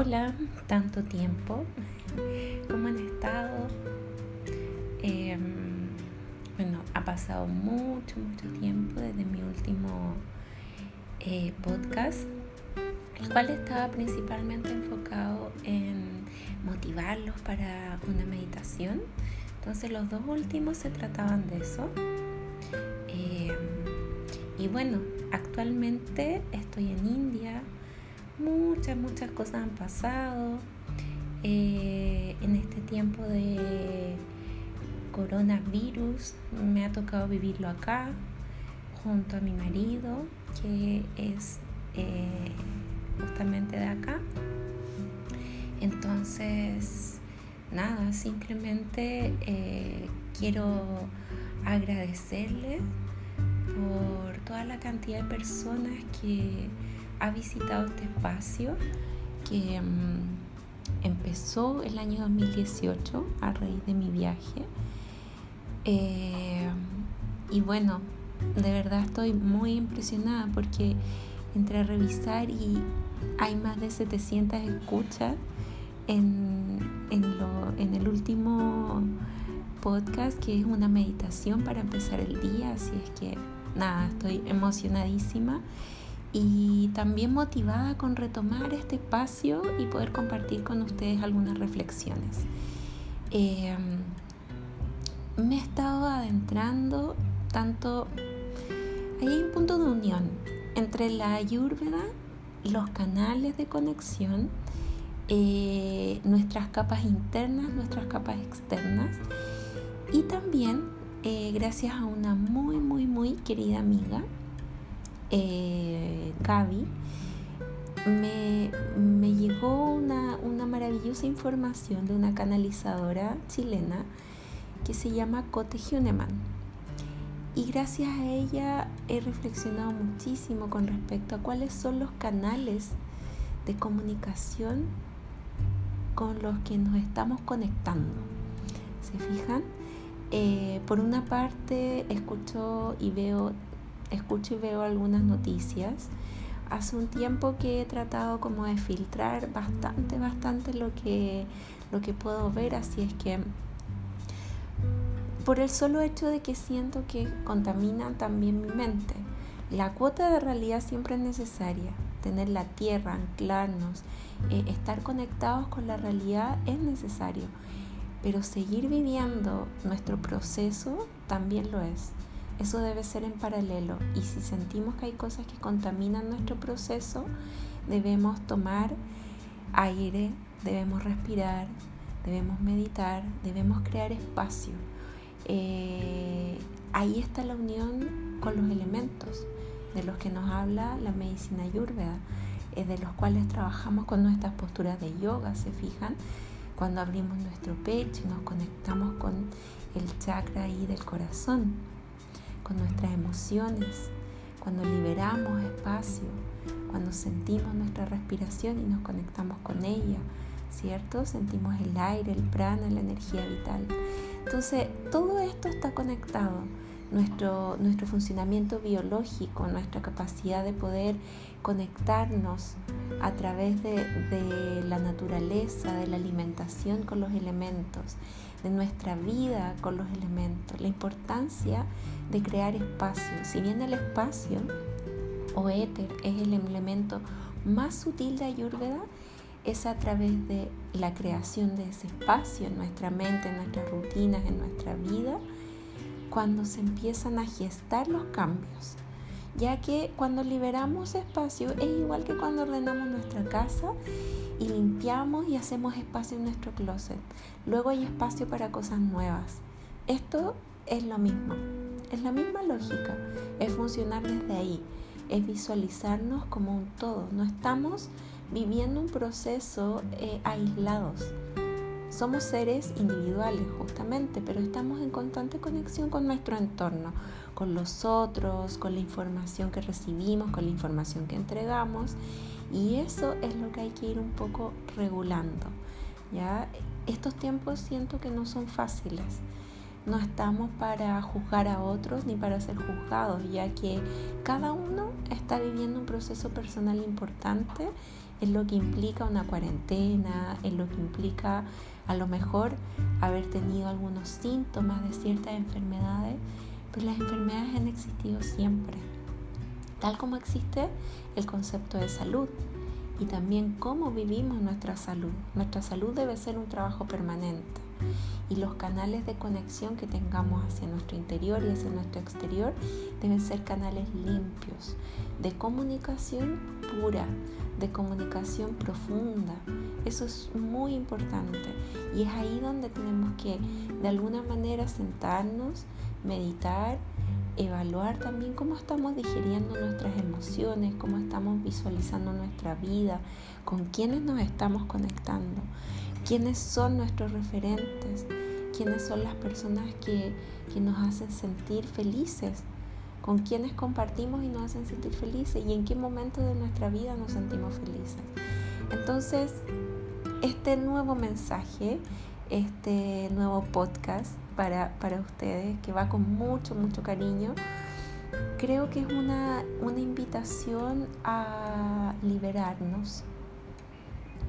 Hola, tanto tiempo. ¿Cómo han estado? Em, bueno, ha pasado mucho, mucho tiempo desde mi último eh, podcast, el cual estaba principalmente enfocado en motivarlos para una meditación. Entonces los dos últimos se trataban de eso. Em, y bueno, actualmente estoy en India muchas, muchas cosas han pasado eh, en este tiempo de coronavirus. Me ha tocado vivirlo acá junto a mi marido, que es eh, justamente de acá. Entonces, nada, simplemente eh, quiero agradecerle por toda la cantidad de personas que ha visitado este espacio que mm, empezó el año 2018 a raíz de mi viaje. Eh, y bueno, de verdad estoy muy impresionada porque entré a revisar y hay más de 700 escuchas en, en el último podcast que es una meditación para empezar el día, así es que nada, estoy emocionadísima y también motivada con retomar este espacio y poder compartir con ustedes algunas reflexiones. Em, me he estado adentrando tanto, hay un punto de unión entre la ayurveda, los canales de conexión, eh, nuestras capas internas, nuestras capas externas y también eh, gracias a una muy, muy, muy querida amiga eh, Gaby, me, llegó una, maravillosa información de una canalizadora chilena que se llama Cote Huneman. Y gracias a ella he reflexionado muchísimo con respecto a cuáles son los canales de comunicación con los que nos estamos conectando. ¿Se fijan? Eh, por una parte, escucho y veo escucho y veo algunas noticias. Hace un tiempo que he tratado como de filtrar bastante, bastante lo que, lo que puedo ver, así es que por el solo hecho de que siento que contaminan también mi mente. La cuota de realidad siempre es necesaria, tener la tierra, anclarnos, eh, estar conectados con la realidad es necesario, pero seguir viviendo nuestro proceso también lo es. Eso debe ser en paralelo y si sentimos que hay cosas que contaminan nuestro proceso, debemos tomar aire, debemos respirar, debemos meditar, debemos crear espacio. Eh, ahí está la unión con los elementos de los que nos habla la medicina ayurveda, eh, de los cuales trabajamos con nuestras posturas de yoga, ¿se fijan? Cuando abrimos nuestro pecho y nos conectamos con el chakra ahí del corazón con nuestras emociones, cuando liberamos espacio, cuando sentimos nuestra respiración y nos conectamos con ella, ¿cierto? Sentimos el aire, el prana, la energía vital. Entonces, todo esto está conectado. Nuestro, nuestro funcionamiento biológico, nuestra capacidad de poder conectarnos a través de, de la naturaleza, de la alimentación con los elementos, de nuestra vida con los elementos, la importancia de crear espacio. Si bien el espacio o éter es el elemento más sutil de Ayurveda, es a través de la creación de ese espacio en nuestra mente, en nuestras rutinas, en nuestra vida, cuando se empiezan a gestar los cambios. Ya que cuando liberamos espacio es igual que cuando ordenamos nuestra casa y limpiamos y hacemos espacio en nuestro closet. Luego hay espacio para cosas nuevas. Esto es lo mismo, es la misma lógica, es funcionar desde ahí, es visualizarnos como un todo. No estamos viviendo un proceso eh, aislados. Somos seres individuales justamente, pero estamos en constante conexión con nuestro entorno, con los otros, con la información que recibimos, con la información que entregamos y eso es lo que hay que ir un poco regulando. ¿ya? Estos tiempos siento que no son fáciles. No estamos para juzgar a otros ni para ser juzgados, ya que cada uno está viviendo un proceso personal importante en lo que implica una cuarentena, en lo que implica a lo mejor haber tenido algunos síntomas de ciertas enfermedades, pues las enfermedades han existido siempre, tal como existe el concepto de salud y también cómo vivimos nuestra salud. Nuestra salud debe ser un trabajo permanente y los canales de conexión que tengamos hacia nuestro interior y hacia nuestro exterior deben ser canales limpios, de comunicación pura, de comunicación profunda. Eso es muy importante y es ahí donde tenemos que de alguna manera sentarnos, meditar, evaluar también cómo estamos digiriendo nuestras emociones, cómo estamos visualizando nuestra vida, con quiénes nos estamos conectando quiénes son nuestros referentes, quiénes son las personas que, nos hacen sentir felices, con quiénes compartimos y nos hacen sentir felices y en qué momento de nuestra vida nos sentimos felices. Entonces, este nuevo mensaje, este nuevo podcast para, para ustedes, que va con mucho, mucho cariño, creo que es una, una invitación a liberarnos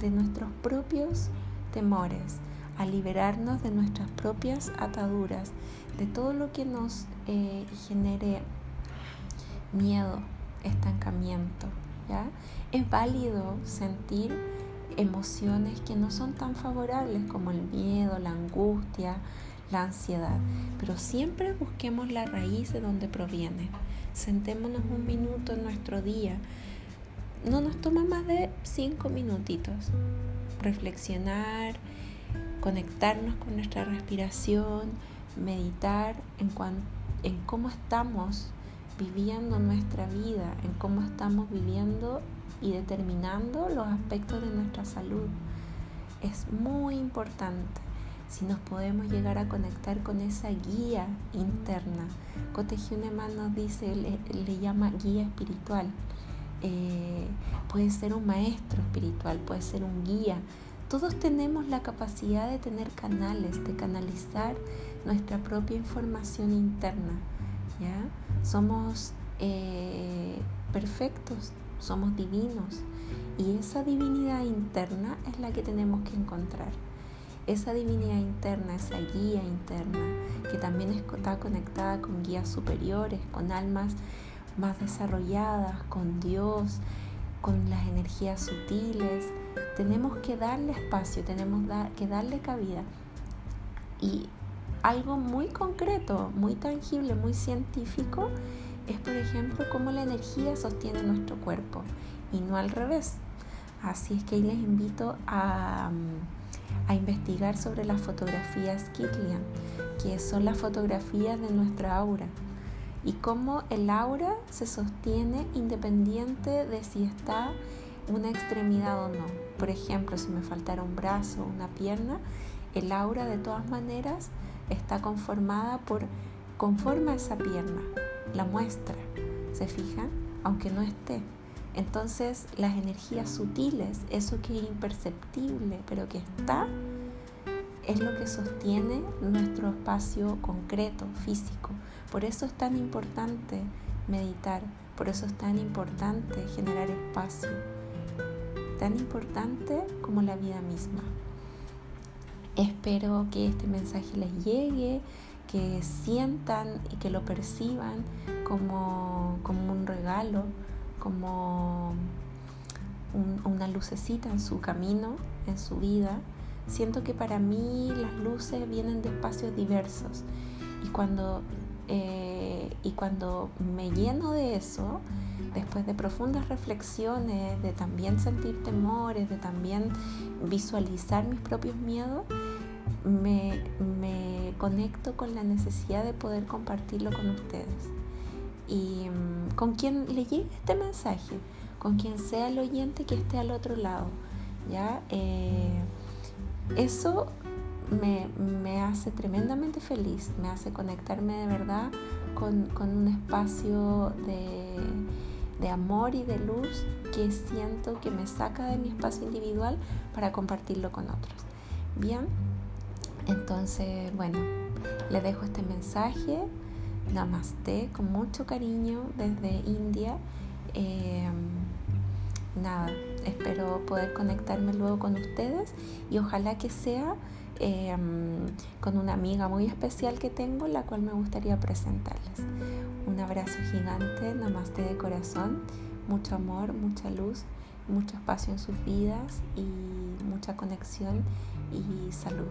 de nuestros propios temores, a liberarnos de nuestras propias ataduras, de todo lo que nos eh, genere miedo, estancamiento. ¿ya? Es válido sentir emociones que no son tan favorables como el miedo, la angustia, la ansiedad, pero siempre busquemos la raíz de donde proviene. Sentémonos un minuto en nuestro día. No nos toma más de cinco minutitos reflexionar, conectarnos con nuestra respiración, meditar en, en cómo estamos viviendo nuestra vida, en cómo estamos viviendo y determinando los aspectos de nuestra salud. Es muy importante si nos podemos llegar a conectar con esa guía interna. Cote nos dice, le, le llama guía espiritual eh, puede ser un maestro espiritual, puede ser un guía. Todos tenemos la capacidad de tener canales, de canalizar nuestra propia información interna. ¿ya? Somos eh, perfectos, somos divinos y esa divinidad interna es la que tenemos que encontrar. Esa divinidad interna, esa guía interna, que también está conectada con guías superiores, con almas más desarrolladas, con Dios, con las energías sutiles. Tenemos que darle espacio, tenemos que darle cabida. Y algo muy concreto, muy tangible, muy científico, es por ejemplo cómo la energía sostiene nuestro cuerpo y no al revés. Así es que ahí les invito a, a investigar sobre las fotografías Kirlian, que son las fotografías de nuestra aura y cómo el aura se sostiene independiente de si está una extremidad o no. Por ejemplo, si me faltara un brazo o una pierna, el aura de todas maneras está conformada por conforma esa pierna, la muestra, ¿se fijan? Aunque no esté. Entonces las energías sutiles, eso que es imperceptible, pero que está, es lo que sostiene nuestro espacio concreto, físico. Por eso es tan importante meditar, por eso es tan importante generar espacio, tan importante como la vida misma. Espero que este mensaje les llegue, que sientan y que lo perciban como, como un regalo, como una lucecita en su camino, en su vida. Siento que para mí las luces vienen de espacios diversos y cuando eh, y cuando me lleno de eso, después de profundas reflexiones, de también sentir temores, de también visualizar mis propios miedos, me, me conecto con la necesidad de poder compartirlo con ustedes. Y mm, con quien le llegue este mensaje, con quien sea el oyente que esté al otro lado. ¿ya? Eh, eso me, hace tremendamente feliz, me hace conectarme de verdad con, un espacio de, de, amor y de luz que siento que me saca de mi espacio individual para compartirlo con otros. Bien, entonces, bueno, le dejo este mensaje. Namaste con mucho cariño desde India. Eh, nada, espero poder conectarme luego con ustedes y ojalá que sea em, con una amiga muy especial que tengo, la cual me gustaría presentarles. Un abrazo gigante, namaste de corazón, mucho amor, mucha luz, mucho espacio en sus vidas y mucha conexión y salud.